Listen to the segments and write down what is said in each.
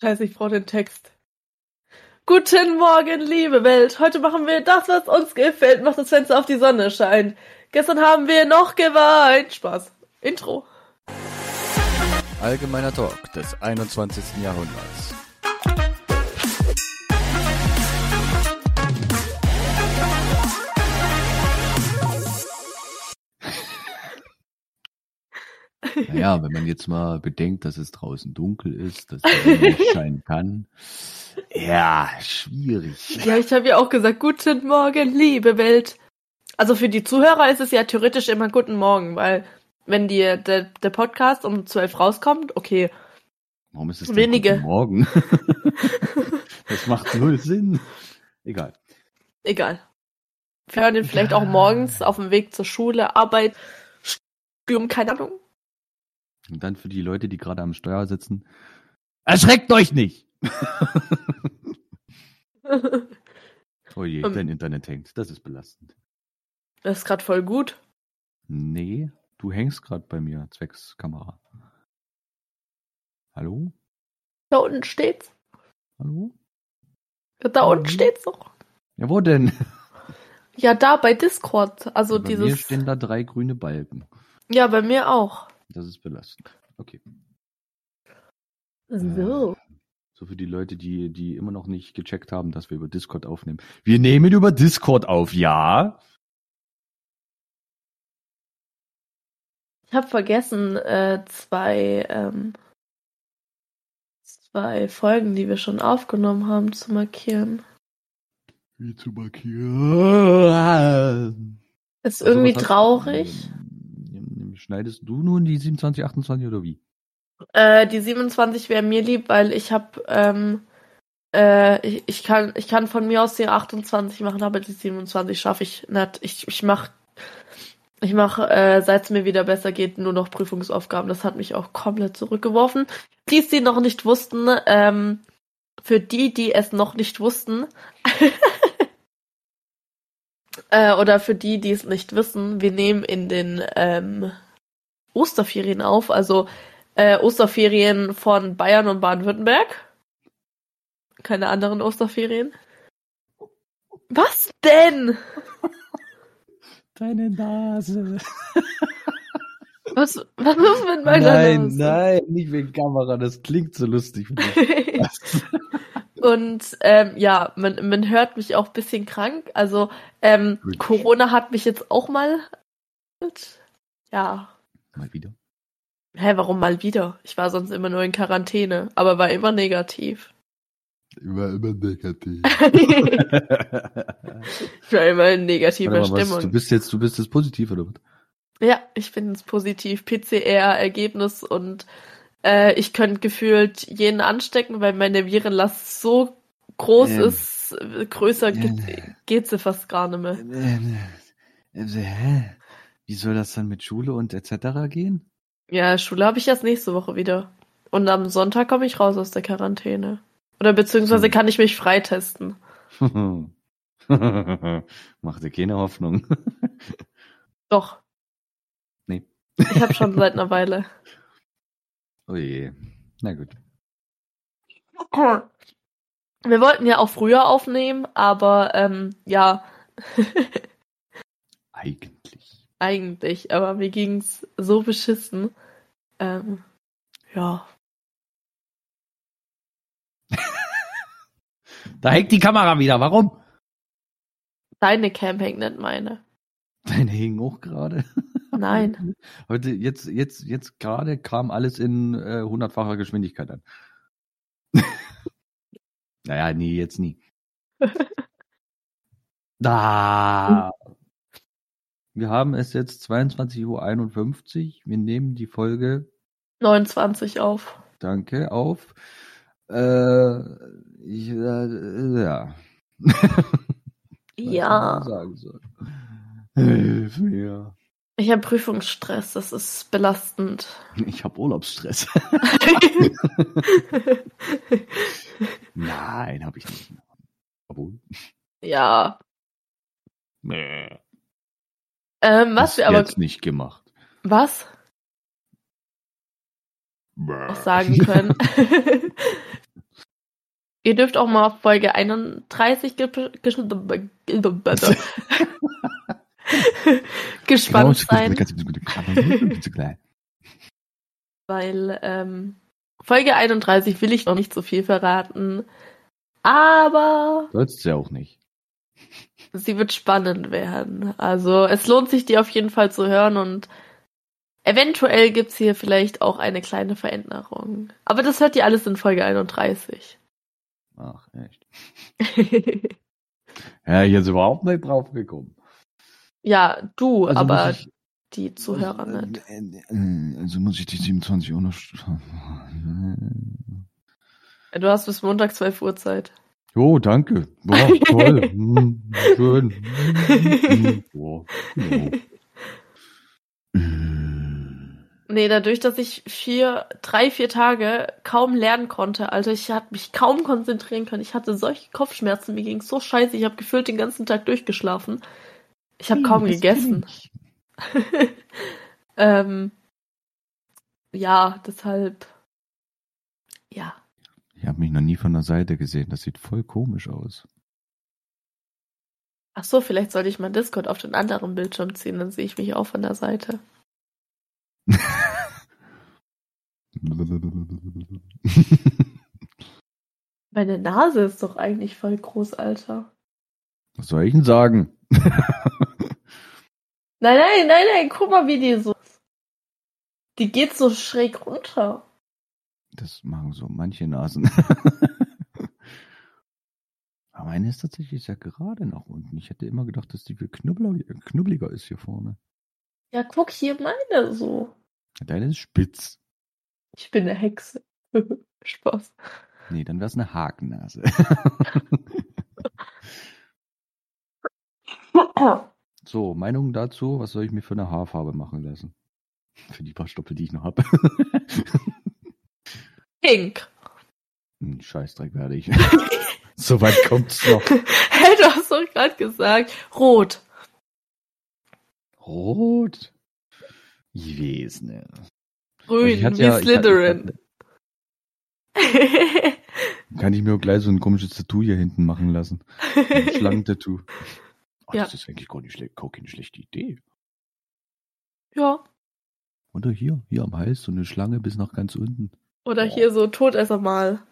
Scheiße, ich brauche den Text. Guten Morgen, liebe Welt. Heute machen wir das, was uns gefällt. Macht das Fenster auf die Sonne scheint. Gestern haben wir noch geweint. Spaß. Intro. Allgemeiner Talk des 21. Jahrhunderts. Naja, wenn man jetzt mal bedenkt, dass es draußen dunkel ist, dass der nicht scheinen kann. Ja, schwierig. Ja, ich habe ja auch gesagt, guten Morgen, liebe Welt. Also für die Zuhörer ist es ja theoretisch immer guten Morgen, weil wenn dir der, der Podcast um 12 rauskommt, okay. Warum ist es denn Wenige. guten Morgen? das macht null Sinn. Egal. Egal. Wir hören den vielleicht auch morgens auf dem Weg zur Schule, Arbeit, Studium, keine Ahnung. Und dann für die Leute, die gerade am Steuer sitzen. Erschreckt euch nicht! Oh je, Ähm. dein Internet hängt. Das ist belastend. Das ist gerade voll gut. Nee, du hängst gerade bei mir, zwecks Kamera. Hallo? Da unten steht's. Hallo? Da unten Mhm. steht's doch. Ja, wo denn? Ja, da bei Discord. Also bei mir dieses. stehen da drei grüne Balken. Ja, bei mir auch. Das ist belastend. Okay. So. So für die Leute, die, die immer noch nicht gecheckt haben, dass wir über Discord aufnehmen. Wir nehmen über Discord auf, ja. Ich habe vergessen, äh, zwei, ähm, zwei Folgen, die wir schon aufgenommen haben, zu markieren. Wie zu markieren. Ist Also, irgendwie hast- traurig. Ähm, Schneidest du nun die 27, 28 oder wie? Äh, die 27 wäre mir lieb, weil ich habe, ähm, äh, ich, ich kann, ich kann von mir aus die 28 machen, aber die 27 schaffe ich nicht. Ich, ich mach, ich mach, äh, seit es mir wieder besser geht, nur noch Prüfungsaufgaben. Das hat mich auch komplett zurückgeworfen. Die, die noch nicht wussten, ähm, für die, die es noch nicht wussten, äh, oder für die, die es nicht wissen, wir nehmen in den ähm, Osterferien auf, also äh, Osterferien von Bayern und Baden-Württemberg. Keine anderen Osterferien. Was denn? Deine Nase. Was, was ist mit meiner Nein, Nase? nein, nicht wegen Kamera, das klingt so lustig. Und ähm, ja, man, man hört mich auch ein bisschen krank. Also ähm. Corona hat mich jetzt auch mal. Ja. Mal wieder. Hä, warum mal wieder? Ich war sonst immer nur in Quarantäne, aber war immer negativ. Immer, immer negativ. Ich war immer in negativer mal, was, Stimmung. du bist jetzt, du bist jetzt positiv, oder was? Ja, ich finde es positiv. PCR-Ergebnis und äh, ich könnte gefühlt jeden anstecken, weil meine Virenlast so groß Ähm. ist, äh, größer geht, Ähm. geht sie fast gar nicht mehr. Ähm, äh, hä? Wie soll das dann mit Schule und etc. gehen? Ja, Schule habe ich erst nächste Woche wieder. Und am Sonntag komme ich raus aus der Quarantäne. Oder beziehungsweise Hm. kann ich mich freitesten. Mach dir keine Hoffnung. Doch. Nee. Ich habe schon seit einer Weile. Oh je. Na gut. Wir wollten ja auch früher aufnehmen, aber ähm, ja, Eigentlich. Eigentlich. Aber mir ging's so beschissen. Ähm, ja. Da hängt die Kamera wieder. Warum? Deine Cam hängt nicht meine. Deine hing auch gerade. Nein. Heute, jetzt, jetzt, jetzt gerade kam alles in äh, hundertfacher Geschwindigkeit an. naja, nee, jetzt nie. Da. Wir haben es jetzt 22.51 Uhr. Wir nehmen die Folge, 29 auf. danke, auf. Äh, ich, äh, ja. Was Ja. soll. Hilf mir. Ich habe Prüfungsstress, das ist belastend. Ich habe Urlaubsstress. Nein, habe ich nicht. Obwohl. ja. Nee. Ähm, was wir aber. jetzt nicht gemacht. Was? auch sagen können. Ihr dürft auch mal auf Folge 31 ge gespannt sein. Weil ähm, Folge 31 will ich noch nicht so viel verraten. Aber. Sollst du ja auch nicht. Sie wird spannend werden. Also es lohnt sich, die auf jeden Fall zu hören und eventuell gibt's hier vielleicht auch eine kleine Veränderung. Aber das hört ihr alles in Folge 31. Ach, echt. ja, ich jetzt überhaupt nicht drauf gekommen. Ja, du, also aber ich, die Zuhörer also, nicht. Also muss ich die 27 Uhr noch. Du hast bis Montag 12 Uhr Zeit. Jo, danke. Boah, toll. hm, schön. Hm, boah, ja. Nee, dadurch, dass ich vier, drei, vier Tage kaum lernen konnte, also ich hatte mich kaum konzentrieren können. Ich hatte solche Kopfschmerzen, mir ging so scheiße, ich habe gefühlt den ganzen Tag durchgeschlafen. Ich habe kaum gegessen. ähm, ja, deshalb. Ja. Ich habe mich noch nie von der Seite gesehen. Das sieht voll komisch aus. Ach so, vielleicht sollte ich mein Discord auf den anderen Bildschirm ziehen, dann sehe ich mich auch von der Seite. Meine Nase ist doch eigentlich voll groß, Alter. Was soll ich denn sagen? nein, nein, nein, nein, guck mal, wie die so. Die geht so schräg runter. Das machen so manche Nasen. Aber meine ist tatsächlich sehr gerade nach unten. Ich hätte immer gedacht, dass die viel knubbeliger ist hier vorne. Ja, guck hier meine so. Deine ist spitz. Ich bin eine Hexe. Spaß. Nee, dann wär's eine Hakennase. so, Meinung dazu, was soll ich mir für eine Haarfarbe machen lassen? Für die paar Stoppel, die ich noch habe. Pink. Hm, Scheißdreck werde ich. Soweit kommt's noch. Hey, du hast doch gerade gesagt, rot. Rot? Ich weiß nicht. Grün, also wie ja, Slytherin. kann ich mir auch gleich so ein komisches Tattoo hier hinten machen lassen. Ein Schlangentattoo. Oh, ja. Das ist eigentlich gar nicht schlecht, gar keine schlechte Idee. Ja. Oder hier, hier am Hals, so eine Schlange bis nach ganz unten. Oder oh. hier so Todesser mal.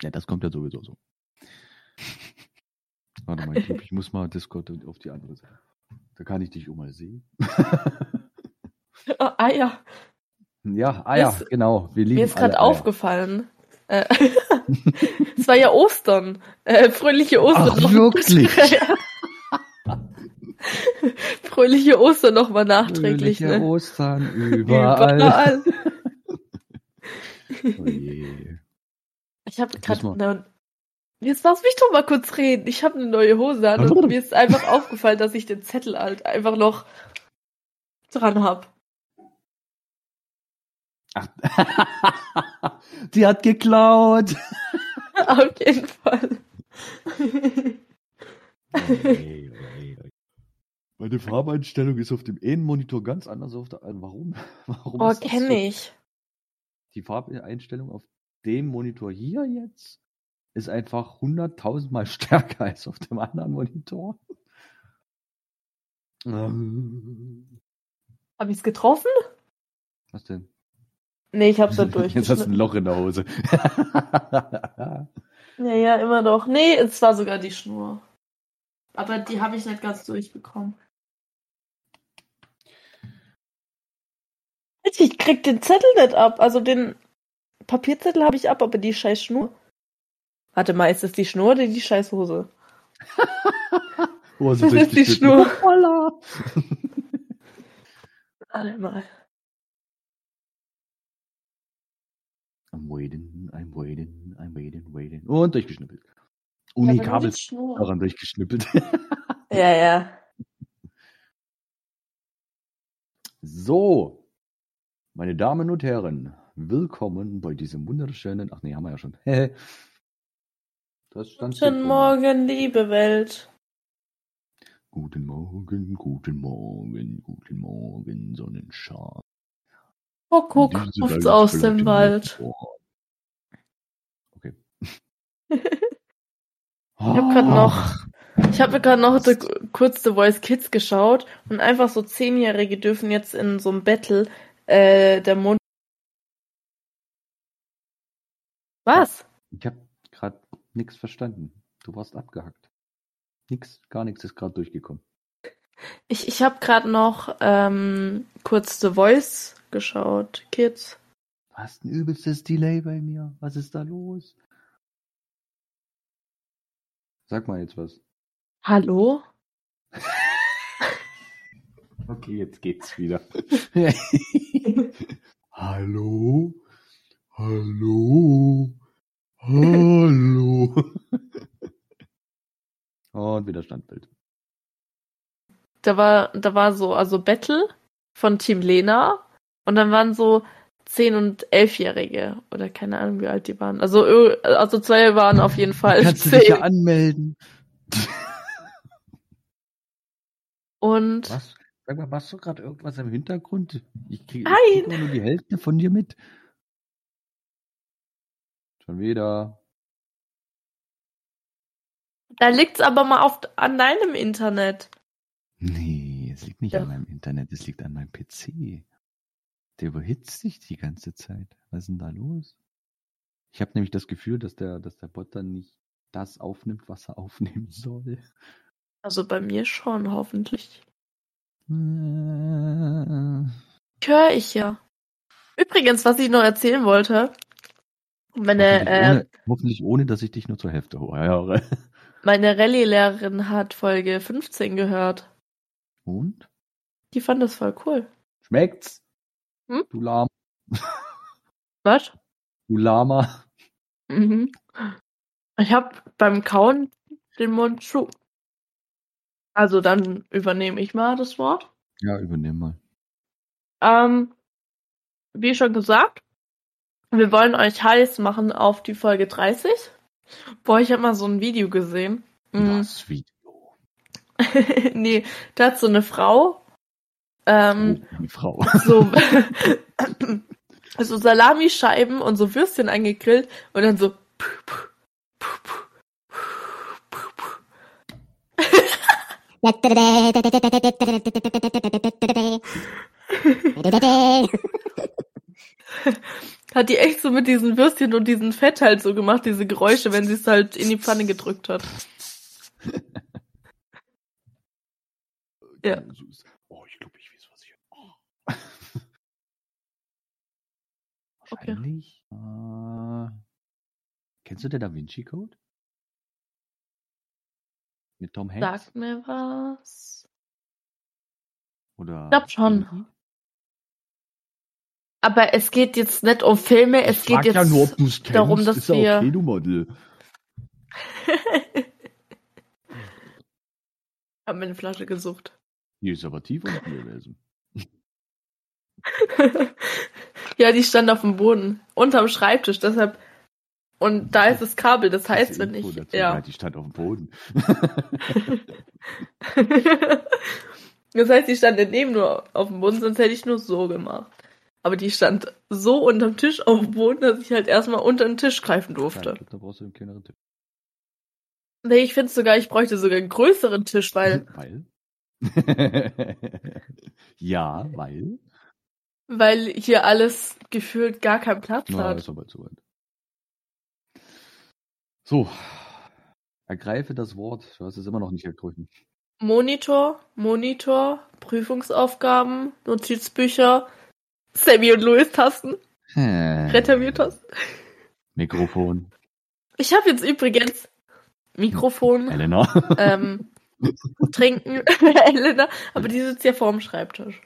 Ja, das kommt ja sowieso so. Warte mal, ich glaube, ich muss mal Discord auf die andere Seite. Da kann ich dich auch mal sehen. oh, Eier. Ja, Eier, ist, genau. Wir lieben mir ist gerade aufgefallen. Äh, es war ja Ostern. Äh, fröhliche Ostern. Ach, wirklich? fröhliche Ostern nochmal nachträglich. Fröhliche ne? Ostern überall. überall. Oh je. Ich habe gerade Jetzt lass mich doch mal kurz reden. Ich habe eine neue Hose an und mir ist einfach aufgefallen, dass ich den Zettel halt einfach noch dran hab. Ach. Die hat geklaut. Auf jeden Fall. okay, okay, okay. Meine Farbeinstellung ist auf dem einen Monitor ganz anders auf der anderen. Warum? Warum oh, kenne so? ich. Die Farbeinstellung auf dem Monitor hier jetzt ist einfach hunderttausend Mal stärker als auf dem anderen Monitor. Hab ich's getroffen? Was denn? Nee, ich hab's da durch. Jetzt hast du ein Loch in der Hose. ja, ja, immer noch. Nee, es war sogar die Schnur. Aber die habe ich nicht ganz durchbekommen. Ich krieg den Zettel nicht ab. Also den Papierzettel habe ich ab, aber die scheiß Schnur. Warte mal, ist das die Schnur oder die scheiß Hose? das ist die Schnur. Warte mal. I'm waiting, I'm waiting, I'm waiting, waiting. Und durchgeschnippelt. Oh nee, Kabel daran durchgeschnippelt. ja, ja. So, meine Damen und Herren, willkommen bei diesem wunderschönen. Ach nee, haben wir ja schon. das stand Guten Morgen, liebe Welt. Guten Morgen, guten Morgen, guten Morgen, Sonnenschein. Kuckuck ruft's aus dem Wald. Okay. Ich habe gerade noch, ich habe gerade noch the, kurz The Voice Kids geschaut und einfach so Zehnjährige dürfen jetzt in so einem Battle äh, der Mond. Was? Ich habe gerade nichts verstanden. Du warst abgehackt. Nix, gar nichts ist gerade durchgekommen. Ich, ich habe gerade noch ähm, kurz The Voice geschaut, Kids. Du hast ein übelstes Delay bei mir. Was ist da los? Sag mal jetzt was. Hallo? Okay, jetzt geht's wieder. Hallo? Hallo? Hallo? Und wieder Standbild. Da war, da war so, also Battle von Team Lena und dann waren so 10- und 11-Jährige oder keine Ahnung, wie alt die waren. Also, ö- also zwei waren auf jeden Fall Kannst du dich ja 10. anmelden? Und Was? Sag mal, machst du gerade irgendwas im Hintergrund? Ich kriege krieg nur die Hälfte von dir mit. Schon wieder. da liegt's aber mal auf, an deinem Internet. Nee, es liegt nicht Ja. an meinem Internet, es liegt an meinem PC. Der überhitzt sich die ganze Zeit. Was ist denn da los? Ich habe nämlich das Gefühl, dass der, dass der Bot dann nicht das aufnimmt, was er aufnehmen soll. Also bei mir schon, hoffentlich. Äh, Höre ich ja. Übrigens, was ich noch erzählen wollte. Meine, hoffentlich, äh, ohne, hoffentlich ohne, dass ich dich nur zur Hälfte höre. meine Rallye-Lehrerin hat Folge 15 gehört. Und? Die fand das voll cool. Schmeckt's? Hm? Du Lama. Was? Du Lama. Mhm. Ich habe beim Kauen den Mund zu. Also dann übernehme ich mal das Wort. Ja, übernimm mal. Ähm, wie schon gesagt, wir wollen euch heiß machen auf die Folge 30. Boah, ich habe mal so ein Video gesehen. Mm. Das Video. nee, da hat so eine Frau ähm, oh, die Frau. so, so Salamischeiben und so Würstchen angegrillt und dann so hat die echt so mit diesen Würstchen und diesem Fett halt so gemacht, diese Geräusche, wenn sie es halt in die Pfanne gedrückt hat. Ja. Oh, ich glaube, ich weiß, was ich. Oh. Okay. Wahrscheinlich. Äh, kennst du den Da Vinci Code? Mit Tom Hanks? Sagt mir was. Oder glaub schon. Indie? Aber es geht jetzt nicht um Filme, es Ich geht jetzt ja nur, ob kennst. darum, dass Ist wir- okay, du Model. Hab mir eine Flasche gesucht. Die ist aber tief unten gewesen. ja, die stand auf dem Boden, unterm Schreibtisch, deshalb. Und da ist das Kabel, das heißt, Diese wenn ich. dazu. Ja, Ja. die stand auf dem Boden. das heißt, die stand nicht neben nur auf dem Boden, sonst hätte ich nur so gemacht. Aber die stand so unterm Tisch auf dem Boden, dass ich halt erstmal unter den Tisch greifen Ja, durfte. ich glaub, da brauchst du einen kleineren Tipp. Nee, ich finde sogar, ich bräuchte sogar einen größeren Tisch, weil, Weil? ja, weil? weil hier alles gefühlt gar keinen Platz Na, hat. ist aber zu weit. So. Ergreife das Wort. Du hast es immer noch nicht ergriffen. Monitor, Monitor, Prüfungsaufgaben, Notizbücher, Sammy und Louis Tasten, Retterview-Tasten. Mikrofon. Ich habe jetzt übrigens Mikrofon, Elena. ähm, Trinken, Elena, aber die sitzt ja vorm Schreibtisch.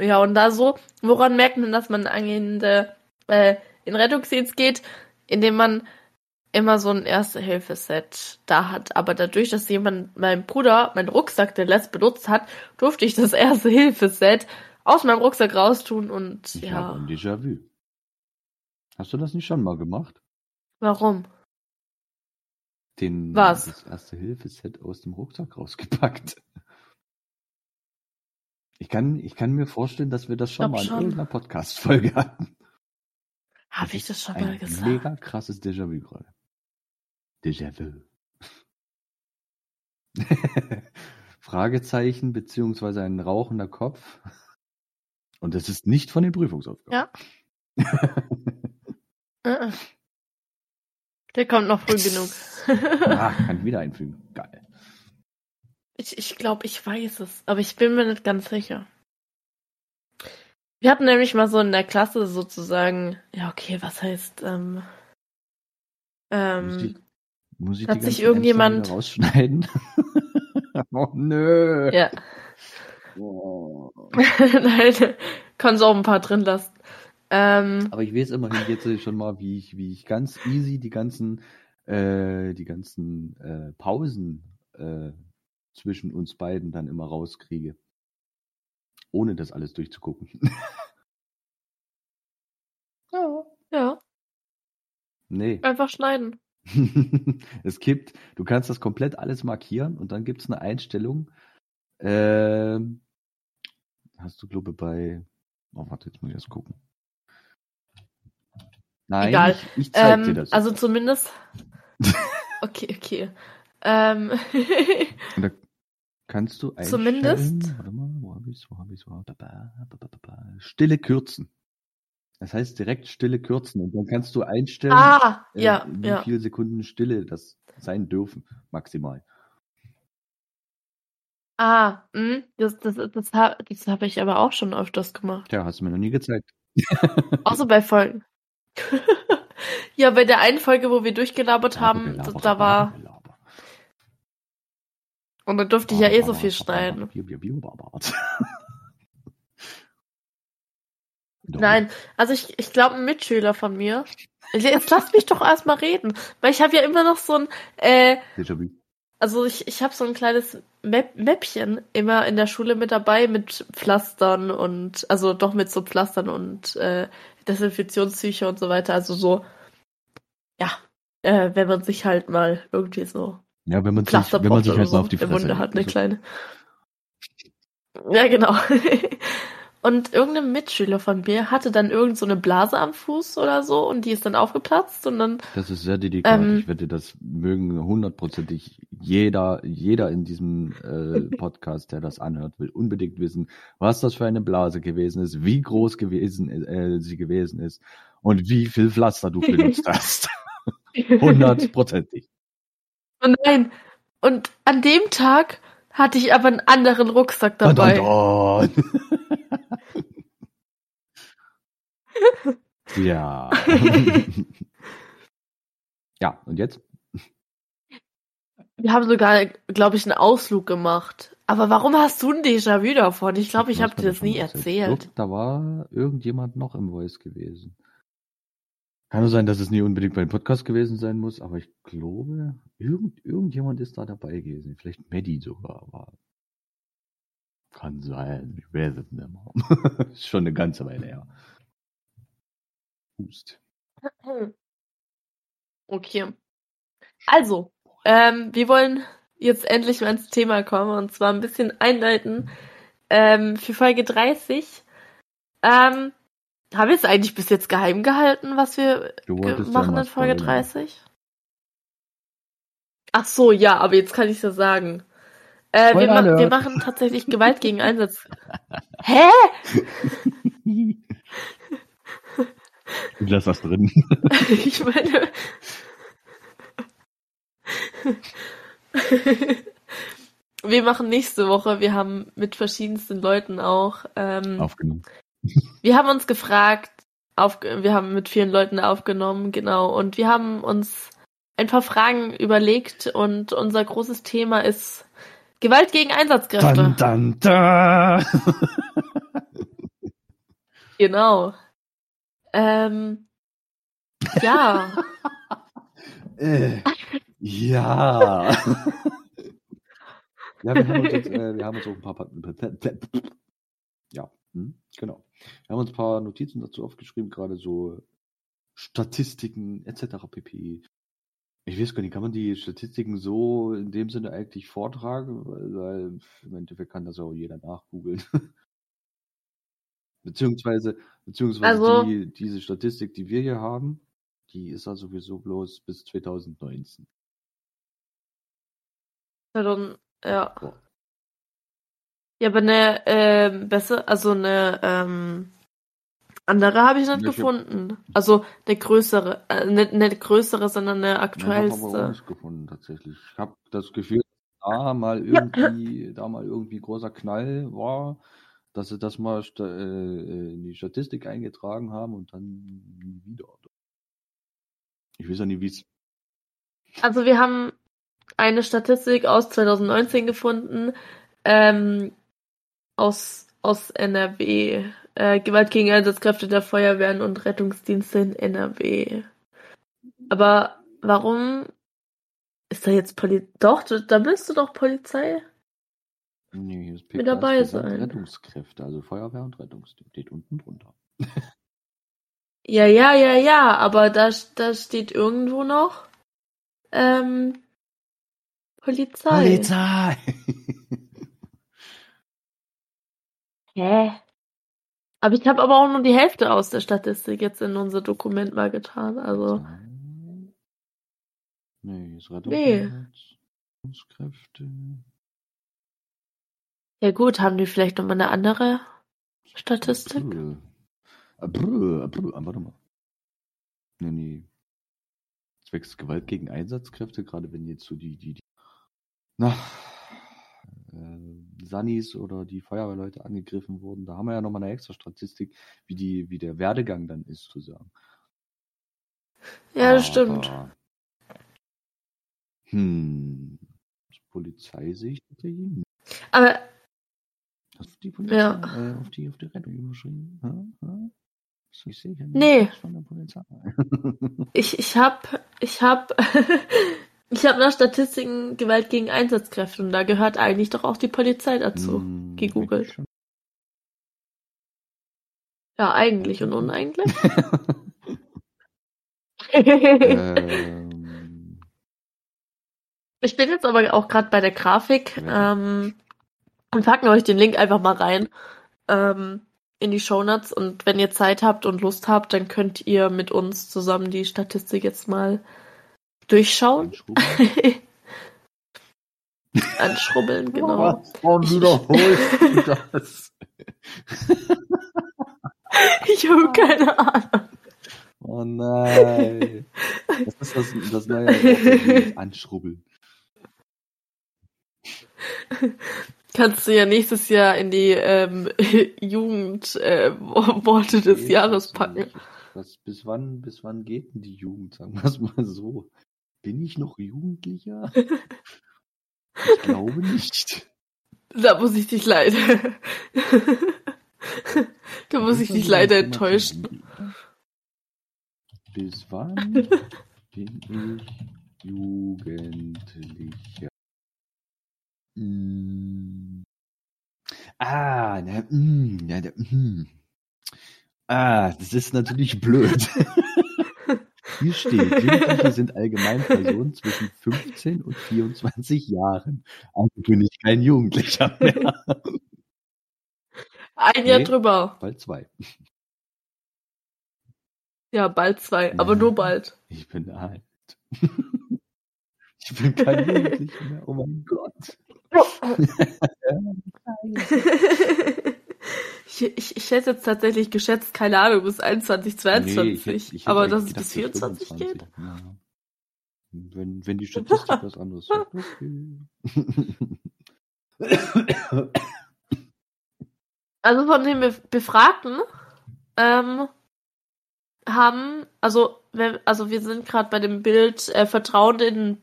Ja, und da so, woran merkt man, dass man in, der, äh, in Rettungsdienst geht, indem man immer so ein Erste-Hilfe-Set da hat. Aber dadurch, dass jemand, mein Bruder, meinen Rucksack, der letzt benutzt hat, durfte ich das Erste-Hilfe-Set aus meinem Rucksack raustun und Ich ja. habe ein Déjà-vu. Hast du das nicht schon mal gemacht? Warum? Den, Was? Das erste Hilfeset aus dem Rucksack rausgepackt. Ich kann, ich kann mir vorstellen, dass wir das schon mal in schon. irgendeiner Podcast-Folge hatten. Habe ich das schon mal gesagt? mega krasses Déjà-vu gerade. Déjà vu. Fragezeichen beziehungsweise ein rauchender Kopf. Und das ist nicht von den Prüfungsaufgaben. Ja. Äh, Der kommt noch früh genug. Ah, kann ich wieder einfügen. Geil. Ich, ich glaube, ich weiß es, aber ich bin mir nicht ganz sicher. Wir hatten nämlich mal so in der Klasse sozusagen, ja, okay, was heißt, ähm, ähm, muss ich hat sich irgendjemand- rausschneiden? oh nö. ja, Oh. nein, kannst auch ein paar drin lassen. Ähm, Aber ich weiß immerhin jetzt schon mal, wie ich, wie ich ganz easy die ganzen, äh, die ganzen äh, Pausen äh, zwischen uns beiden dann immer rauskriege. Ohne das alles durchzugucken. ja. ja, Nee. einfach schneiden. es gibt, du kannst das komplett alles markieren und dann gibt es eine Einstellung. Ähm, hast du, glaube ich, bei. Oh, warte, jetzt muss ich das gucken. Nein, Egal. ich, ich zeig dir Ähm, das. also zumindest. Okay, okay. Ähm, da kannst du einstellen. Zumindest- Warte mal, wo hab ich's, wo hab ich's, wo. Stille kürzen. Das heißt direkt Stille kürzen und dann kannst du einstellen, ah, äh, ja, wie ja. viele Sekunden Stille das sein dürfen, maximal. Ah, mh, das, das, das, ha- das habe ich aber auch schon öfters gemacht. Tja, hast du mir noch nie gezeigt. Außer bei Folgen. ja, bei der einen Folge, wo wir durchgelabert haben, Gelaber, da, Gelaber, da war. Und dann durfte ich ja eh so viel schneiden. Doch. Nein, also ich, ich glaube, ein Mitschüler von mir. Jetzt lass mich doch erstmal reden. Weil ich habe ja immer noch so ein, äh, also ich, ich habe so ein kleines Map Mäppchen immer in der Schule mit dabei mit Pflastern und, also doch mit so Pflastern und äh, Desinfektionstücher und so weiter. Also so, ja, äh, wenn man sich halt mal irgendwie so Ja, wenn man sich, wenn man sich halt mal so auf die im Fresse Munde hat, eine Also, kleine. Ja, genau. Und irgendein Mitschüler von mir hatte dann irgend so eine Blase am Fuß oder so und die ist dann aufgeplatzt und dann Das ist sehr delikat. Ähm. ich wette, das mögen hundertprozentig jeder, jeder in diesem äh, Podcast, der das anhört, will unbedingt wissen, was das für eine Blase gewesen ist, wie groß gewesen äh, sie gewesen ist und wie viel Pflaster du benutzt hast. Hundertprozentig. Oh nein. Und an dem Tag hatte ich aber einen anderen Rucksack dabei. Dun, dun, dun. ja. ja, und jetzt? Wir haben sogar, glaube ich, einen Ausflug gemacht. Aber warum hast du ein Déjà-vu davon? Ich glaube, ich habe dir das nie erzählt. erzählt. Da war irgendjemand noch im Voice gewesen. Kann nur sein, dass es nie unbedingt beim Podcast gewesen sein muss, aber ich glaube, irgend, irgendjemand ist da dabei gewesen. Vielleicht Maddie sogar, aber kann sein. Ich weiß es nicht mehr. ist schon eine ganze Weile her. Hust. Okay. Also, ähm, wir wollen jetzt endlich mal ins Thema kommen und zwar ein bisschen einleiten ähm, für Folge 30. Ähm, haben wir es eigentlich bis jetzt geheim gehalten, was wir machen in Folge spoilern. 30? Ach so, ja, aber jetzt kann ich ja sagen. Äh, wir, ma wir machen tatsächlich Gewalt gegen Einsatz. Hä? Ich lass das drin. Ich meine. wir machen nächste Woche, wir haben mit verschiedensten Leuten auch. Ähm, Aufgenommen. Wir haben uns gefragt, auf, wir haben mit vielen Leuten aufgenommen, genau, und wir haben uns ein paar Fragen überlegt und unser großes Thema ist Gewalt gegen Einsatzkräfte. Dun, dun, dun. Genau. Ähm, ja. Äh, ja. ja, wir haben uns jetzt, äh, wir haben uns auch ein paar, Pa- ja, hm, genau. Wir haben uns ein paar Notizen dazu aufgeschrieben, gerade so Statistiken etc. pp. Ich weiß gar nicht, kann man die Statistiken so in dem Sinne eigentlich vortragen, weil, im Endeffekt kann das ja auch jeder nachgoogeln. beziehungsweise, beziehungsweise Also- die, diese Statistik, die wir hier haben, die ist ja sowieso bloß bis 2019. Ja, dann, ja. Ja, aber eine ähm, besser, also eine ähm, andere habe ich nicht Welche? gefunden. Also eine größere, äh, nicht, nicht größere, sondern eine Ich habe aber auch aktuellste. nicht gefunden, tatsächlich. Ich habe das Gefühl, dass da mal irgendwie, da mal irgendwie großer Knall war, dass sie das mal sta- äh, in die Statistik eingetragen haben und dann nie wieder. Ich weiß ja nicht, wie es. Also wir haben eine Statistik aus 2019 gefunden, ähm, aus, aus NRW. Äh, Gewalt gegen Einsatzkräfte der Feuerwehren und Rettungsdienste in NRW. Aber warum ist da jetzt Polizei? Doch, da- müsste doch Polizei. Nee, hier ist Mit dabei sein. Rettungskräfte, also Feuerwehr und Rettungsdienst. Steht unten drunter. Ja, ja, ja, ja, aber da, da steht irgendwo noch ähm, Polizei. Polizei! Hä? Aber ich habe aber auch nur die Hälfte aus der Statistik jetzt in unser Dokument mal getan. Also. Nee, ist Nee. Rettungskräfte. ja gut, haben die vielleicht nochmal eine andere Statistik? Brr. Brr, brr, warte mal. Nee, nee. Zwecks Gewalt gegen Einsatzkräfte, gerade wenn jetzt so die, die, die na, Sannis oder die Feuerwehrleute angegriffen wurden, da haben wir ja nochmal eine extra Statistik, wie die, wie der Werdegang dann ist, zu sagen. Ja, das stimmt. Aber, Hm. Polizei sehe ich tatsächlich nicht. Aber Hast du die Polizei Ja. äh, auf die auf die Rettung überschrieben? Ha? Ha? So, Ich sehe ja Nee. von der Polizei. ich, ich hab, ich hab, ich hab nach Statistiken Gewalt gegen Einsatzkräfte und da gehört eigentlich doch auch die Polizei dazu. Hm, gegoogelt. Ja, eigentlich und uneigentlich. ähm, Ich bin jetzt aber auch gerade bei der Grafik Ja. ähm, und packen euch den Link einfach mal rein ähm, in die Shownotes und wenn ihr Zeit habt und Lust habt, dann könnt ihr mit uns zusammen die Statistik jetzt mal durchschauen. Anschrubben. Anschrubbeln, genau. Warum wiederholst du das? Ich habe keine Ahnung. Oh nein. Das ist das, das neue Anschrubbeln. Kannst du ja nächstes Jahr in die ähm, Jugendworte äh, des Jahres packen. Was, bis wann, bis wann geht denn die Jugend? Sagen wir es mal so. Bin ich noch Jugendlicher? Ich glaube nicht. Da muss ich dich leider. da muss ich dich leider enttäuschen. Bis wann bin ich Jugendlicher? Mm. Ah, ne, mm, ne, mm. Ah, das ist natürlich blöd. Hier steht, Jugendliche sind allgemein Personen zwischen 15 und 24 Jahren. Also bin ich kein Jugendlicher mehr. Ein Jahr Nee. drüber. Bald zwei. Ja, bald zwei, aber Ja. nur bald. Ich bin alt. Ich bin kein Jugendlicher mehr. Oh mein Gott. ich, ich, ich hätte jetzt tatsächlich geschätzt, keine Ahnung, bis 21, 22. Nee, ich hätte- hätte aber dass es bis 24 geht? 25. Ja. Wenn, wenn die Statistik was anderes sagt, okay. Also von den Be Befragten ähm, haben, also, wenn, also wir sind gerade bei dem Bild äh, Vertrauen in,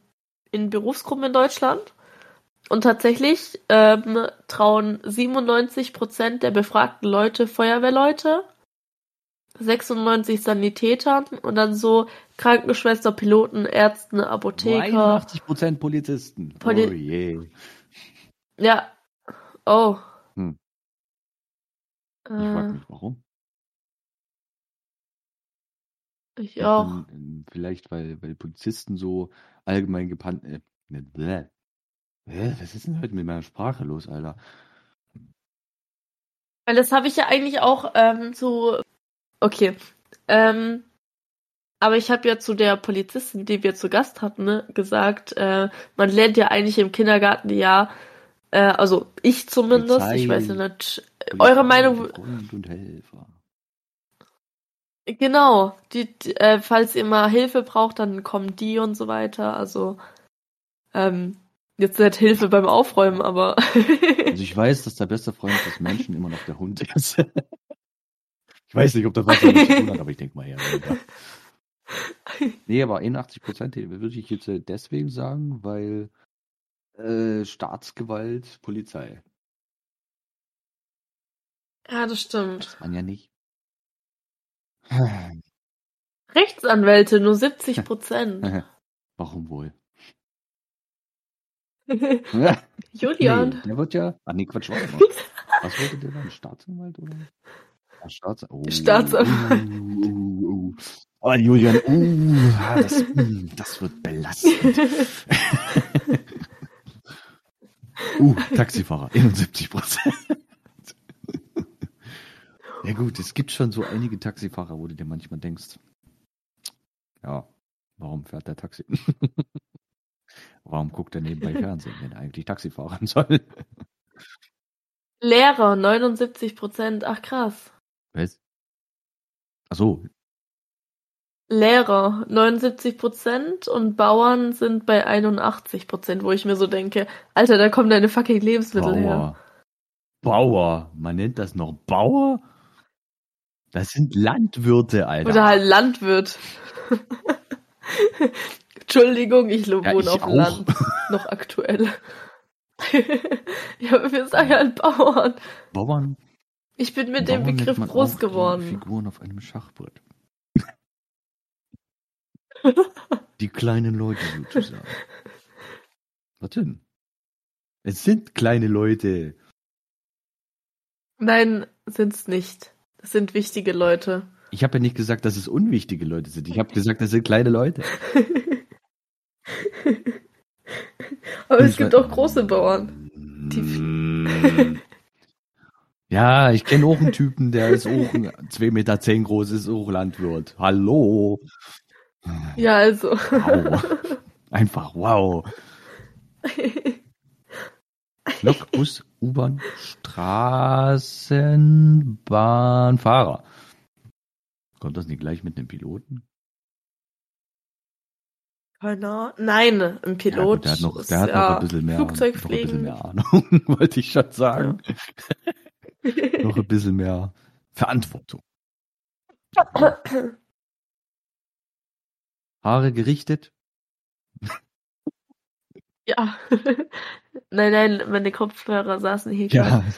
in Berufsgruppen in Deutschland. Und tatsächlich ähm, trauen 97% der befragten Leute Feuerwehrleute, 96 Sanitätern und dann so Krankenschwester, Piloten, Ärzten, Apotheker. 81% Polizisten. Poli- oh je. Ja. Oh. Hm. Ich Äh, mich, warum. ich auch. Vielleicht, weil, weil Polizisten so allgemein gepannt. Äh, ne. Hä? Was ist denn heute mit meiner Sprache los, Alter? Weil das habe ich ja eigentlich auch ähm, so. Okay. Ähm, Aber ich habe ja zu der Polizistin, die wir zu Gast hatten, ne, gesagt, äh, man lernt ja eigentlich im Kindergarten ja, äh, also ich zumindest, Polizei, ich weiß ja nicht, eure Meinung, Freund und Helfer. genau, die, die, äh, falls ihr mal Hilfe braucht, dann kommen die und so weiter, also, ähm, jetzt nicht Hilfe beim Aufräumen, aber, Also ich weiß, dass der beste Freund des Menschen immer noch der Hund ist. ich weiß nicht, ob das was damit zu tun hat, aber ich denke mal ja. Nee, aber 81 Prozent würde ich jetzt deswegen sagen, weil äh, Staatsgewalt, Polizei. ja, das stimmt. Das man ja nicht. Rechtsanwälte, nur 70 Prozent. Warum wohl? Julian. Nee, der wird ja. Ah, nee, Quatsch, warte mal. Was wollte der dann? Staatsanwalt oder? Ah, Staats oh, Staatsanwalt. Uh, uh. Oh, Julian, uh, ah, das, mm, das wird belastend. uh, Taxifahrer, 71 Prozent. ja gut, es gibt schon so einige Taxifahrer, wo du dir manchmal denkst, ja, warum fährt der Taxi? Warum guckt er nebenbei Fernsehen, wenn er eigentlich Taxi fahren soll? Lehrer, 79 Prozent. Ach krass. Was? Ach so, Lehrer, 79 Prozent und Bauern sind bei 81 Prozent, wo ich mir so denke, Alter, da kommen deine fucking Lebensmittel her. Bauer. Bauer. Man nennt das noch Bauer? Das sind Landwirte, Alter. Oder halt Landwirt. Entschuldigung, ich wohne ich auf dem. Land. Noch aktuell. ja, wir sagen halt Bauern. Bauern. Ich bin mit dem Bauern nennt Begriff groß geworden. Figuren auf einem Schachbrett. die kleinen Leute sozusagen. Was denn? Es sind kleine Leute. Nein, sind's nicht. Das sind wichtige Leute. Ich habe ja nicht gesagt, dass es unwichtige Leute sind. Ich habe gesagt, das sind kleine Leute. aber es gibt auch große Bauern. Ja, ich kenne auch einen Typen, der ist auch 2,10 Meter zehn groß, ist auch Landwirt. Hallo. Ja, also. Wow. Einfach wow. Lok, Bus, U-Bahn, Straßenbahn, Fahrer. Kommt das nicht gleich mit einem Piloten? Keiner. Nein, ein Pilot. Ja, gut, der hat noch, der hat noch ja ein bisschen mehr, Flugzeug noch ein bisschen mehr Ahnung, wollte ich schon sagen. noch ein bisschen mehr Verantwortung. Haare gerichtet. ja. nein, nein, meine Kopfhörer saßen hier Ja, gerade.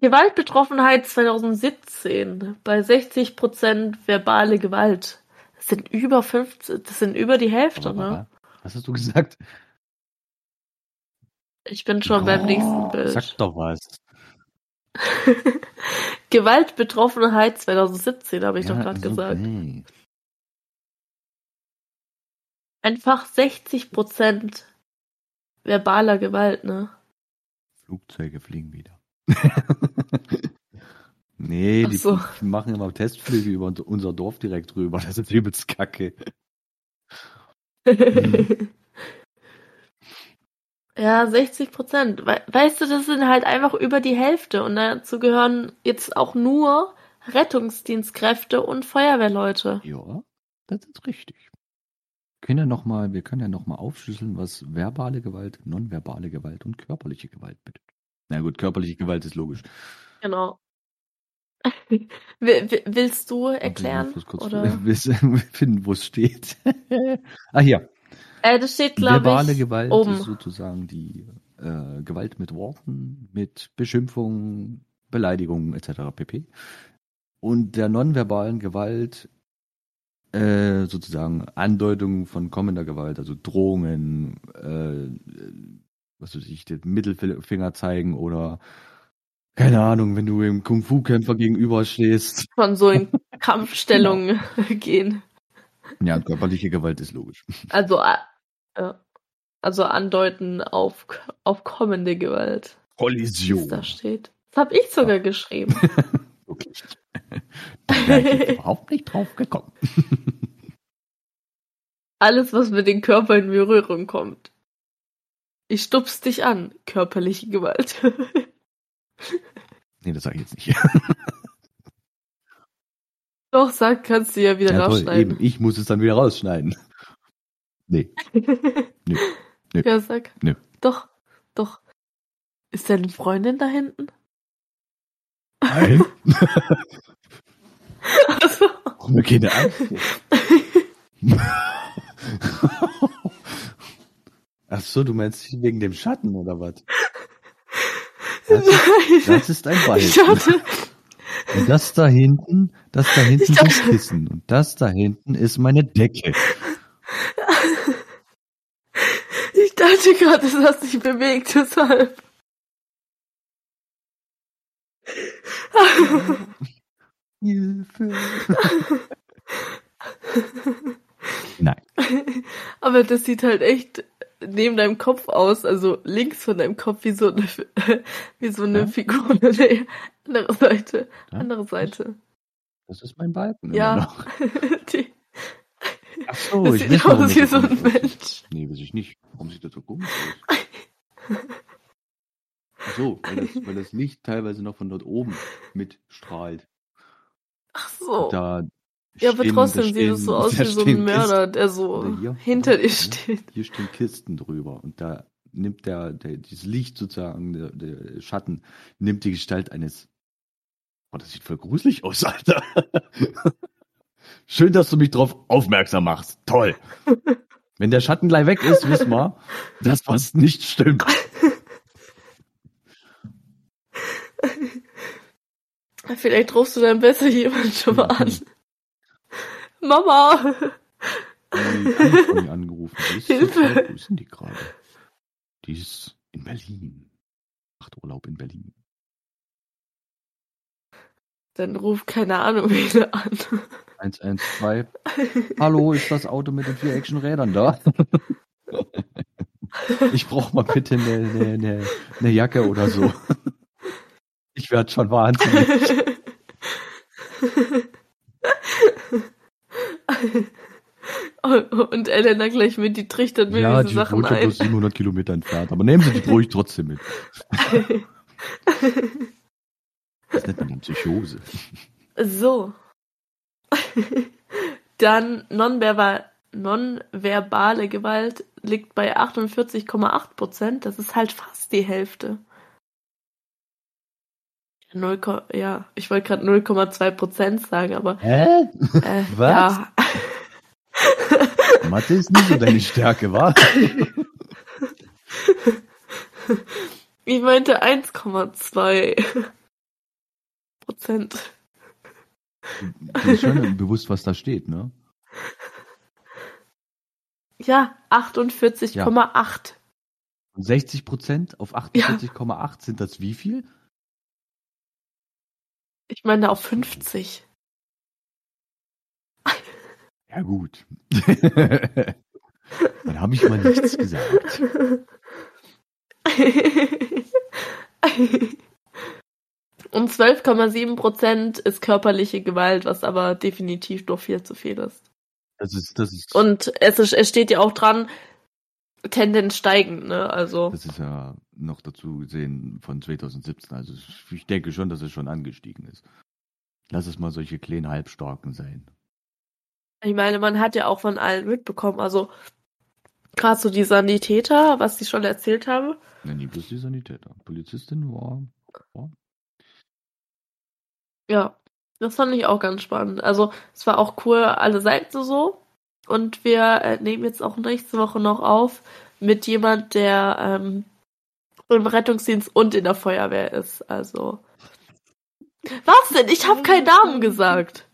Gewaltbetroffenheit 2017 bei 60 Prozent verbale Gewalt. Das sind über 15, das sind über die Hälfte, ne? Was hast du gesagt? Ich bin schon beim nächsten Bild. Sag doch was. Gewaltbetroffenheit 2017, habe ich doch Ja, gerade ist gesagt. okay. Einfach 60 Prozent verbaler Gewalt, ne? Flugzeuge fliegen wieder. nee, die so. die machen immer Testflüge über unser Dorf direkt rüber. Das ist übelst kacke. Ja, 60 Prozent. We weißt du, das sind halt einfach über die Hälfte und dazu gehören jetzt auch nur Rettungsdienstkräfte und Feuerwehrleute. Ja, das ist richtig. Können ja noch mal, wir können ja nochmal aufschlüsseln, was verbale Gewalt, nonverbale Gewalt und körperliche Gewalt bedeutet. Na gut, körperliche Gewalt ist logisch. Genau. Will- will- Willst du erklären? ich muss kurz Oder? finden, wo es steht. ah, hier. Äh, das steht, glaube Verbale ich, Gewalt oben. ist sozusagen die äh, Gewalt mit Worten, mit Beschimpfung, Beleidigung etc. pp. Und der nonverbalen Gewalt äh, sozusagen Andeutung von kommender Gewalt, also Drohungen, äh, was weiß ich, den Mittelfinger zeigen oder keine Ahnung, wenn du im Kung-Fu-Kämpfer gegenüberstehst. Von so in Kampfstellungen gehen. Ja, körperliche Gewalt ist logisch. Also, äh, also andeuten auf, auf kommende Gewalt. Kollision. da steht. Das habe ich sogar geschrieben. Wirklich. Da wäre ich überhaupt nicht drauf gekommen. Alles, was mit dem Körper in Berührung kommt. Ich stups dich an. Körperliche Gewalt. Nee, das sage ich jetzt nicht. Doch, sag, kannst du ja wieder Ja, toll, rausschneiden. eben. Ich muss es dann wieder rausschneiden. Nee. Nö. Nö. Ja, sag. Nö. Doch, doch. Ist deine Freundin da hinten? Nein. Also, Brauchen wir keine Angst. Ach so, du meinst wegen dem Schatten oder was? Das ist, nein. das ist ein Ich Wald. dachte, Und das da hinten, das da hinten Ich dachte- sind Kissen. Und das da hinten ist meine Decke. ich dachte gerade, es hat sich bewegt, deshalb. Hilfe. Nein. Aber das sieht halt echt neben deinem Kopf aus, also links von deinem Kopf wie so eine, wie so eine Ja? Figur. Nee, andere Seite, Ja? andere Seite. Das ist mein Balken Ja. Die, Ach so, das ich sieht aus wie so ein. Mensch. Nee, weiß ich nicht. Warum sieht das so komisch aus? Ach so, weil das, weil das Licht teilweise noch von dort oben mitstrahlt. Ach so. Da Ja, aber trotzdem sieht es so aus wie so ein Mörder, der so hier, hinter dir steht. Kisten, hier stehen Kisten drüber und da nimmt der, der dieses Licht sozusagen, der, der Schatten, nimmt die Gestalt eines. Oh, das sieht voll gruselig aus, Alter. Schön, dass du mich drauf aufmerksam machst. Toll. Wenn der Schatten gleich weg ist, wissen wir, dass was nicht stimmt. Vielleicht rufst du dann besser jemand schon mal an. Mama! Die mir angerufen. Die ist Hilfe. Wo ist denn die gerade? Die ist in Berlin. Macht Urlaub in Berlin. Dann ruf keine Ahnung wen an. 112. Hallo, ist das Auto mit den vier Actionrädern da? Ich brauche mal bitte eine, eine, eine, eine Jacke oder so. Ich werde schon wahnsinnig. Und Elena gleich mit, die trichtert mir Ja, diese die Sachen ja ein. bloß 700 Kilometer entfernt. Aber nehmen Sie die ruhig trotzdem mit. Das nennt man dann Psychose. So. Dann nonverbal, nonverbale Gewalt liegt bei 48,8 Prozent. Das ist halt fast die Hälfte. 0, Ko- ja, ich wollte gerade 0,2 Prozent sagen, aber Hä? äh, Was? ja. Mathe ist nicht so deine Stärke, wa? Ich meinte 1,2 Prozent. Dir ist schon bewusst, was da steht, ne? Ja, 48,8. Und 60 Prozent auf 48,8 sind das wie viel? Ich meine auf 50. Ja, gut. Dann habe ich mal nichts gesagt. Und 12,7 Prozent ist körperliche Gewalt, was aber definitiv noch viel zu viel ist. Das ist, das ist, Und es, ist, es steht ja auch dran, Tendenz steigend, ne? Also, das ist ja noch dazu gesehen von 2017. Also ich denke schon, dass es schon angestiegen ist. Lass es mal solche kleinen Halbstarken sein. Ich meine, man hat ja auch von allen mitbekommen, also gerade so die Sanitäter, was ich schon erzählt habe, Ja, nie bloß die Sanitäter. Polizistin war, war Ja, das fand ich auch ganz spannend. Also, es war auch cool, alle Seiten so. Und wir äh, nehmen jetzt auch nächste Woche noch auf mit jemand, der ähm, im Rettungsdienst und in der Feuerwehr ist. Also. Was denn? Ich habe keinen Namen gesagt.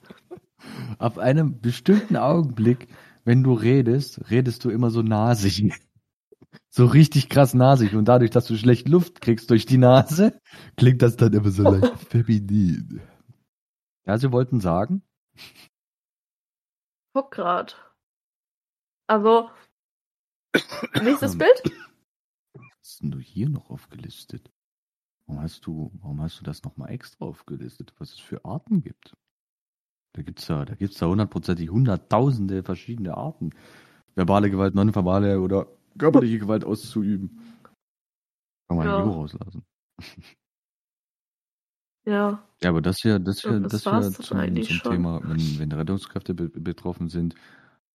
Ab einem bestimmten Augenblick, wenn du redest, redest du immer so nasig. So richtig krass nasig. Und dadurch, dass du schlecht Luft kriegst durch die Nase, klingt das dann immer so leicht feminin. Ja, sie wollten sagen, Guck grad. Also. Nächstes Bild? was hast denn du hier noch aufgelistet? Warum hast du, warum hast du das nochmal extra aufgelistet, was es für Arten gibt? Da gibt's ja, da gibt's ja hundertprozentig hunderttausende verschiedene Arten. verbale Gewalt, nonverbale oder körperliche Gewalt auszuüben. Kann man Ja. ja. rauslassen. Ja. Ja, aber das hier, das hier, das das hier zum, zum. Thema, wenn, wenn Rettungskräfte be betroffen sind,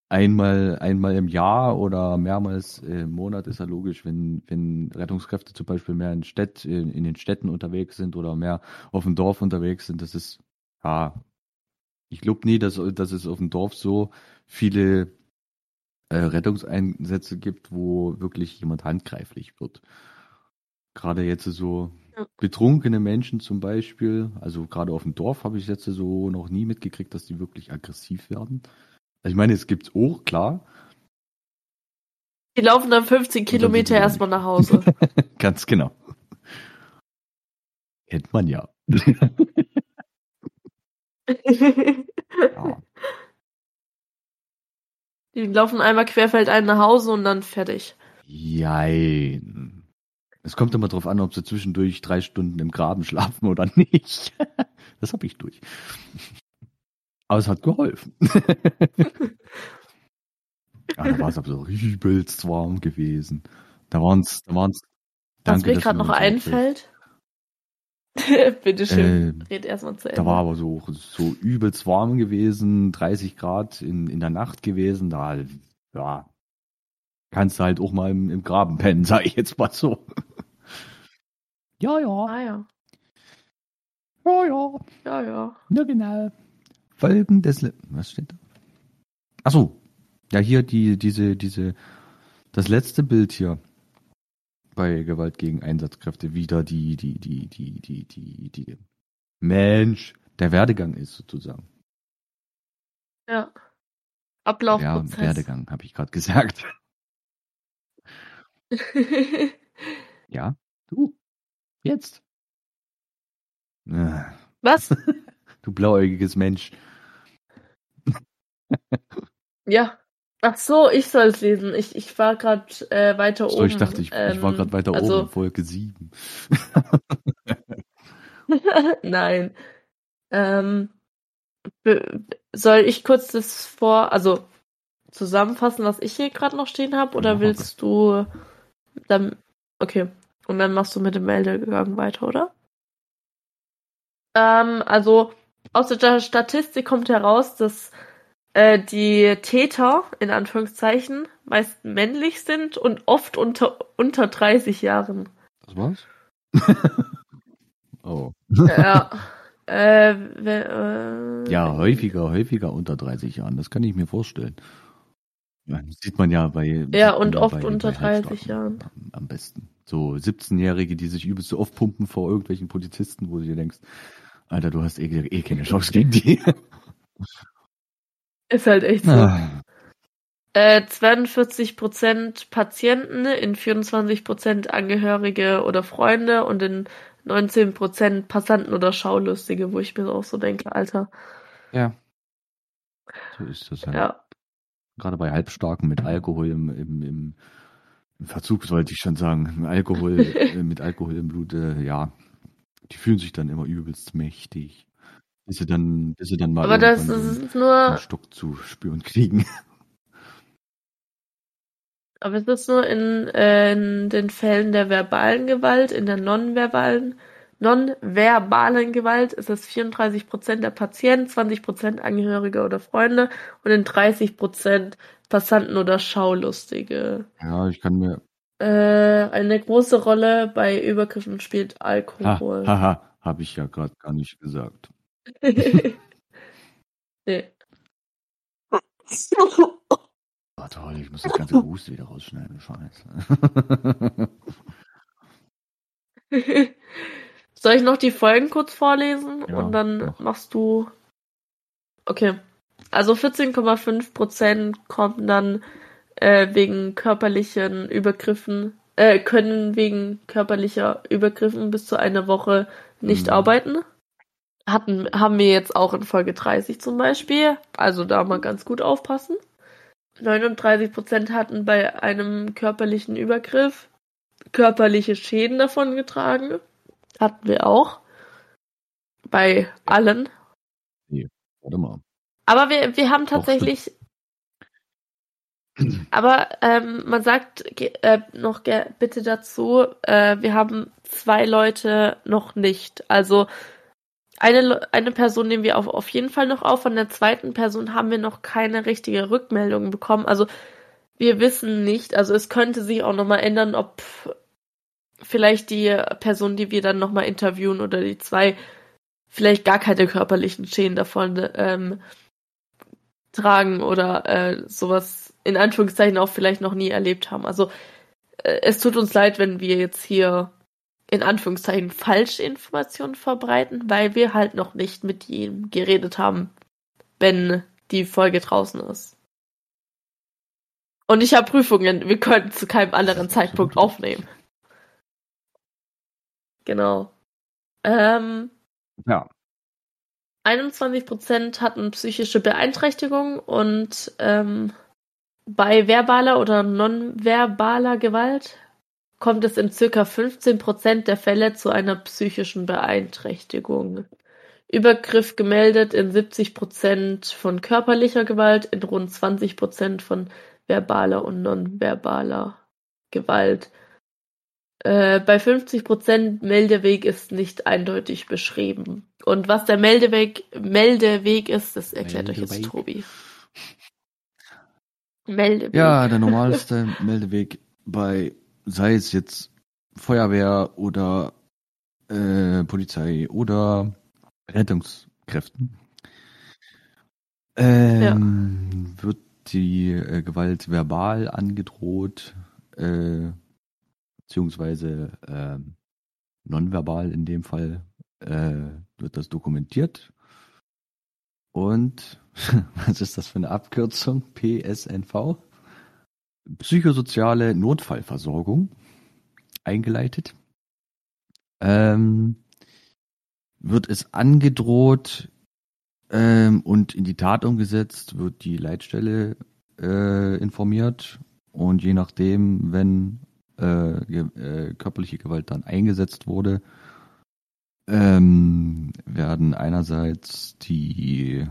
einmal, einmal im Jahr oder mehrmals im Monat ist ja logisch, wenn, wenn Rettungskräfte zum Beispiel mehr in, Städt, in, in den Städten unterwegs sind oder mehr auf dem Dorf unterwegs sind, das ist, ja, ich glaube nie, dass, dass es auf dem Dorf so viele äh, Rettungseinsätze gibt, wo wirklich jemand handgreiflich wird. Gerade jetzt so Ja. betrunkene Menschen zum Beispiel, also gerade auf dem Dorf habe ich jetzt so noch nie mitgekriegt, dass die wirklich aggressiv werden. Also ich meine, es gibt's auch, klar, Die laufen dann 15 dann Kilometer die erstmal nach Hause. ganz genau. Kennt man ja. ja. Die laufen einmal querfeldein nach Hause und dann fertig. Jein. Es kommt immer drauf an, ob sie zwischendurch drei Stunden im Graben schlafen oder nicht. Das habe ich durch. Aber es hat geholfen. ja, da war es aber so übelst warm gewesen. Da waren es, da waren's, Was danke, mir gerade noch uns einfällt. Bitteschön. Ähm, Red erstmal zu Ende. Da war aber so, so übelst warm gewesen, 30 Grad in, in der Nacht gewesen. Da, ja, kannst du halt auch mal im, im Graben pennen, sag ich jetzt mal so. ja, ja, ah ja. ja, ja, Ja, ja. ja, genau. Folgen des, Le was steht da? Ach so, ja, hier die, diese, diese, das letzte Bild hier bei Gewalt gegen Einsatzkräfte wieder die, die, die, die, die, die, die, Mensch, der Werdegang ist sozusagen. Ja. Ja, Ablaufprozess. Werdegang, habe ich gerade gesagt. Ja, du, jetzt. Ah, Was? Du blauäugiges Mensch. Ja. Ach so, ich soll es lesen. Ich, ich war gerade äh, weiter So, oben. ich dachte, ich, ich war Ähm, gerade weiter also, oben, Folge 7. Nein. Ähm, soll ich kurz das vor, also zusammenfassen, was ich hier gerade noch stehen habe, oder Ja, willst du dann, okay, und dann machst du mit dem Meldegang weiter, oder? Ähm, also aus der Statistik kommt heraus, dass äh, die Täter in Anführungszeichen meist männlich sind und oft unter unter 30 Jahren. Das war's? oh. Ja. äh, äh, Ja, häufiger, häufiger unter 30 Jahren, das kann ich mir vorstellen. Ja, das sieht man ja bei. Ja, und oft bei, unter bei 30 Halbstarken Jahren. Am, am besten. So 17-Jährige, die sich übelst so oft pumpen vor irgendwelchen Polizisten, wo du dir denkst, Alter, du hast eh, eh keine Chance gegen die. Ist halt echt so. Ah, Äh, 42% Patienten, in 24% Angehörige oder Freunde und in 19% Passanten oder Schaulustige, wo ich mir auch so denke, Alter. ja. So ist das halt. Ja. Gerade bei Halbstarken mit Alkohol im, im, im, im Verzug, sollte ich schon sagen. Alkohol, äh, mit Alkohol im Blut, äh, ja. Die fühlen sich dann immer übelst mächtig. Bis sie dann, bis sie dann mal Aber das ist einen nur, Stock zu spüren kriegen. aber es ist nur in, äh, in den Fällen der verbalen Gewalt, in der nonverbalen, nonverbalen Gewalt ist es 34% der Patienten, 20% Angehörige oder Freunde und in 30% Passanten oder Schaulustige. Ja, ich kann mir. Äh, eine große Rolle bei Übergriffen spielt Ha, Alkohol. haha, habe ich ja gerade gar nicht gesagt. Nee. Oh, toll, ich muss das ganze Huste wieder rausschneiden. Scheiße. Soll ich noch die Folgen kurz vorlesen Ja, und dann mach. machst du. Okay. Also 14,5% kommen dann äh, wegen körperlichen Übergriffen, äh, können wegen körperlicher Übergriffen bis zu einer Woche nicht Mhm. arbeiten. Hatten, haben wir jetzt auch in Folge 30 zum Beispiel. Also da mal ganz gut aufpassen. 39% hatten bei einem körperlichen Übergriff körperliche Schäden davongetragen. Hatten wir auch. Bei allen. Warte mal. Aber wir, wir haben tatsächlich. Aber ähm, man sagt äh, noch bitte dazu, äh, wir haben zwei Leute noch nicht. Also eine, eine Person nehmen wir auf, auf jeden Fall noch auf. Von der zweiten Person haben wir noch keine richtige Rückmeldung bekommen. Also wir wissen nicht. Also es könnte sich auch nochmal ändern, ob vielleicht die Person, die wir dann nochmal interviewen oder die zwei vielleicht gar keine körperlichen Schäden davon ähm, tragen oder äh, sowas in Anführungszeichen auch vielleicht noch nie erlebt haben. Also äh, es tut uns leid, wenn wir jetzt hier in Anführungszeichen falsche Informationen verbreiten, weil wir halt noch nicht mit ihm geredet haben, wenn die Folge draußen ist. Und ich habe Prüfungen, wir können zu keinem anderen Zeitpunkt aufnehmen. Genau. Ähm, ja. 21% hatten psychische Beeinträchtigung und ähm, bei verbaler oder nonverbaler Gewalt kommt es in circa 15% der Fälle zu einer psychischen Beeinträchtigung. Übergriff gemeldet in 70% von körperlicher Gewalt, in rund 20% von verbaler und nonverbaler Gewalt. Äh, bei 50% Meldeweg ist nicht eindeutig beschrieben. Und was der Meldeweg, Meldeweg ist, das erklärt Meldeweg. euch jetzt Tobi. Meldeweg. Ja, der normalste Meldeweg bei, sei es jetzt Feuerwehr oder äh, Polizei oder Rettungskräften, ähm, ja. wird die äh, Gewalt verbal angedroht, äh, beziehungsweise äh, nonverbal in dem Fall äh, wird das dokumentiert. Und was ist das für eine Abkürzung? PSNV? Psychosoziale Notfallversorgung eingeleitet. Ähm, wird es angedroht ähm, und in die Tat umgesetzt, wird die Leitstelle äh, informiert und je nachdem, wenn äh, äh, körperliche Gewalt dann eingesetzt wurde, ähm, werden einerseits die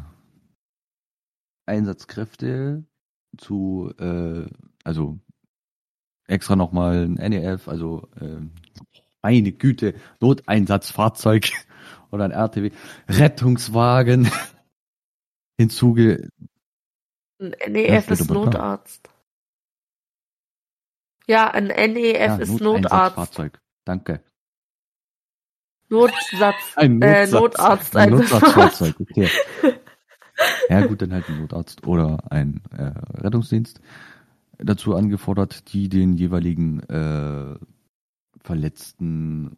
Einsatzkräfte zu, äh, also extra nochmal ein NEF, also äh, eine Güte, Noteinsatzfahrzeug oder ein RTW, Rettungswagen hinzuge. Ein NEF ist Notarzt. Ja, ein NEF ja, ist Notarzt. Fahrzeug. Danke. Notsatz. Ein äh, Notsatz. Äh, Notarzt. Ein Notarztfahrzeug, okay. ja gut, dann halt ein Notarzt oder ein äh, Rettungsdienst dazu angefordert, die den jeweiligen äh, verletzten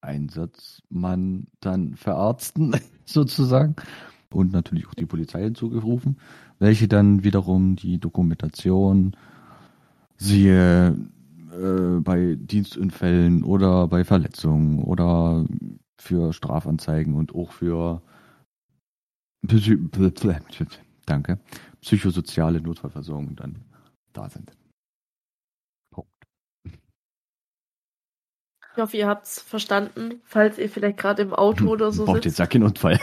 Einsatzmann dann verarzten, sozusagen. Und natürlich auch die Polizei hinzugerufen, welche dann wiederum die Dokumentation siehe äh, bei Dienstunfällen oder bei Verletzungen oder für Strafanzeigen und auch für danke, psychosoziale Notfallversorgung dann da sind. Punkt. Ich hoffe, ihr habt's verstanden, falls ihr vielleicht gerade im Auto oder so Braucht sitzt. ja keinen Unfall.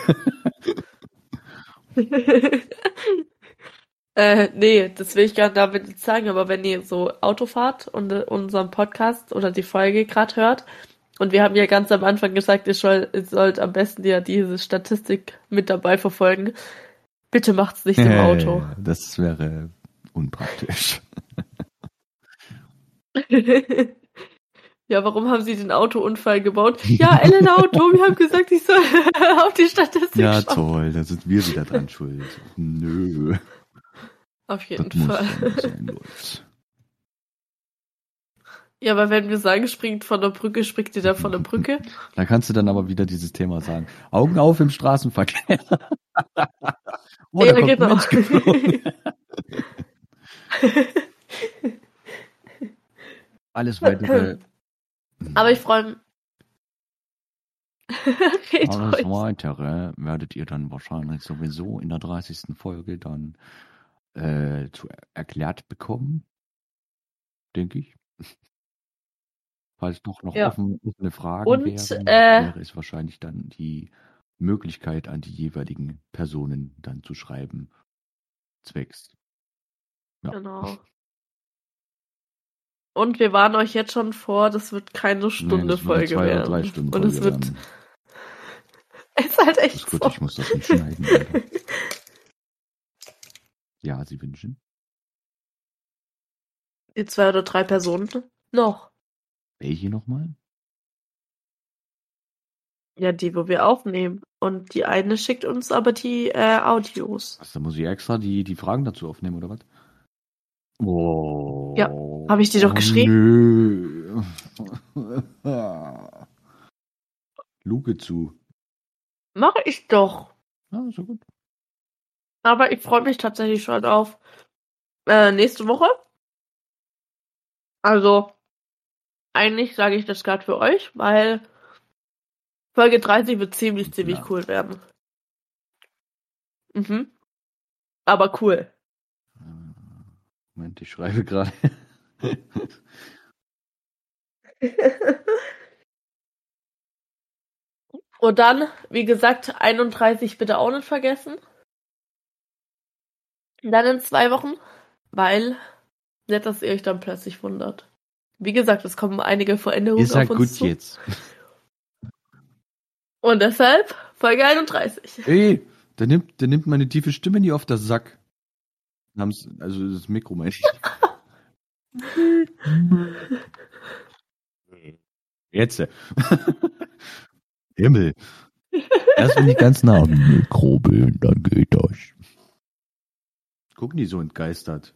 Äh, nee, das will ich gar damit nicht sagen, aber wenn ihr so Auto fahrt und äh, unseren Podcast oder die Folge gerade hört, und wir haben ja ganz am Anfang gesagt, ihr, soll, ihr sollt am besten ja diese Statistik mit dabei verfolgen. Bitte macht's nicht im Auto. Das wäre unpraktisch. ja, warum haben Sie den Autounfall gebaut? Ja, Elena und Tobi haben gesagt, ich soll auf die Statistik Ja, schauen. toll, da sind wir wieder dran schuld. Nö. Auf jeden das Fall. Sein, ja, aber wenn wir sagen, springt von der Brücke, springt ihr da von der Brücke. Da kannst du dann aber wieder dieses Thema sagen. Augen auf im Straßenverkehr. Oh, ja, genau. Alles weitere. Aber ich freue mich. Alles weitere werdet ihr dann wahrscheinlich sowieso in der 30. Folge dann äh, zu erklärt bekommen, denke ich. Falls doch noch ja. offen, offene Fragen Und, wären, äh, wäre es wahrscheinlich dann die Möglichkeit an die jeweiligen Personen dann zu schreiben, zwecks Ja. Genau. Und wir warnen euch jetzt schon vor, das wird keine Stunde eine Folge zwei oder werden. drei Stunden Und es wird. werden. Es ist halt echt ist gut, so. ich muss das nicht schneiden. Alter. Ja, Sie wünschen. Die zwei oder drei Personen noch. Welche nochmal? Ja, die, wo wir aufnehmen. Und die eine schickt uns aber die äh, Audios. Da muss ich extra die, die Fragen dazu aufnehmen, oder was? Oh. Ja, hab ich dir doch oh, geschrieben. Nö. Luke zu. Mache ich doch. Ja, ja gut. Aber ich freue mich tatsächlich schon auf äh, nächste Woche. Also, eigentlich sage ich das gerade für euch, weil Folge 30 wird ziemlich, ziemlich Ja. cool werden. Mhm. Aber cool. Moment, ich schreibe gerade. Und dann, wie gesagt, 31 bitte auch nicht vergessen. Dann in zwei Wochen, weil nicht, dass ihr euch dann plötzlich wundert. Wie gesagt, es kommen einige Veränderungen ja auf uns gut zu. jetzt. Und deshalb Folge 31. Ey, der nimmt, der nimmt meine tiefe Stimme nie auf der Sack. Haben's- Also das Mikro meine ich. Jetzt. Himmel. Erst wenn die ganz nah am Mikro bin, dann geht das. Gucken die so entgeistert.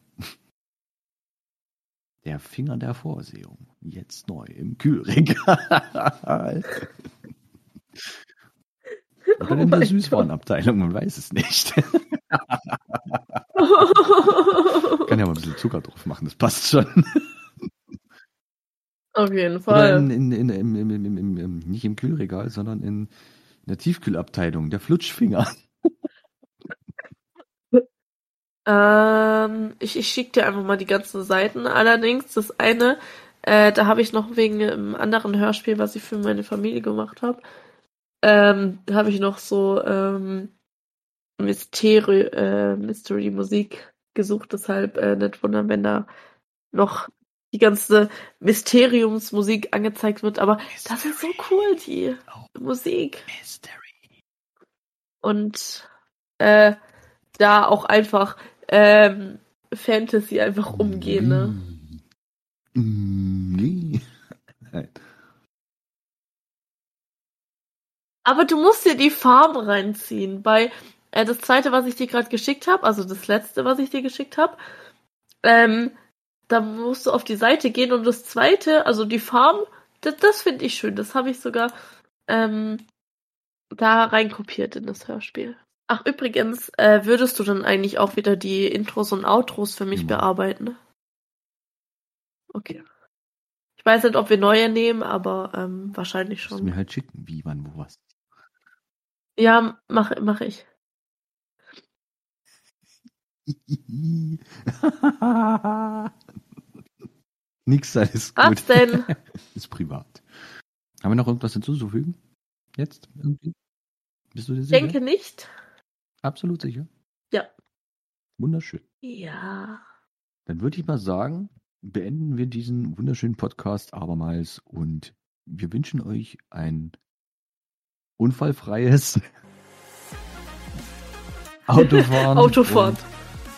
Der Finger der Vorsehung. Jetzt neu im Kühlregal. Oder in der Oh mein Gott. Süßwarenabteilung, man weiß es nicht. Kann ja mal ein bisschen Zucker drauf machen, das passt schon. Auf jeden Fall. in, in, in, nicht im Kühlregal, sondern in, in der Tiefkühlabteilung, der Flutschfinger. Ähm, ich, ich schicke dir einfach mal die ganzen Seiten. Allerdings, das eine, äh, da habe ich noch wegen einem anderen Hörspiel, was ich für meine Familie gemacht habe, ähm, habe ich noch so ähm, Mysteri äh, Mystery-Musik gesucht. Deshalb äh, nicht wundern, wenn da noch die ganze Mysteriumsmusik angezeigt wird. Aber das ist so cool, die Musik. Mystery. und äh, da auch einfach ähm, Fantasy einfach umgehen, ne? Mm, nee. Aber du musst dir die Farben reinziehen. Bei äh, das zweite, was ich dir gerade geschickt habe, also das letzte, was ich dir geschickt habe, ähm, da musst du auf die Seite gehen und das zweite, also die Farben, das, das finde ich schön. Das habe ich sogar ähm, da reinkopiert in das Hörspiel. Ach, übrigens, äh, würdest du dann eigentlich auch wieder die Intros und Outros für mich Ja. bearbeiten? Okay. Ich weiß nicht, ob wir neue nehmen, aber ähm, wahrscheinlich Musst schon. mir halt schicken, wie, wann, wo, was. Ja, mach, mach ich. Nix, alles Was gut. denn? Ist privat. Haben wir noch irgendwas hinzuzufügen? Jetzt? Irgendwie? Bist du dir Ich sicher? denke nicht. Absolut sicher? Ja. Wunderschön. Ja. Dann würde ich mal sagen, beenden wir diesen wunderschönen Podcast abermals und wir wünschen euch ein unfallfreies Autofahren. Autofahren. und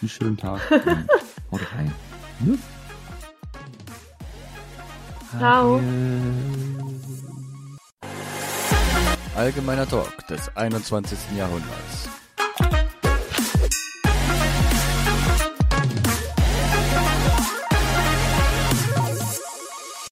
Einen schönen Tag. Haut rein. Ne? Ciao. Allgemeiner Talk des 21. Jahrhunderts.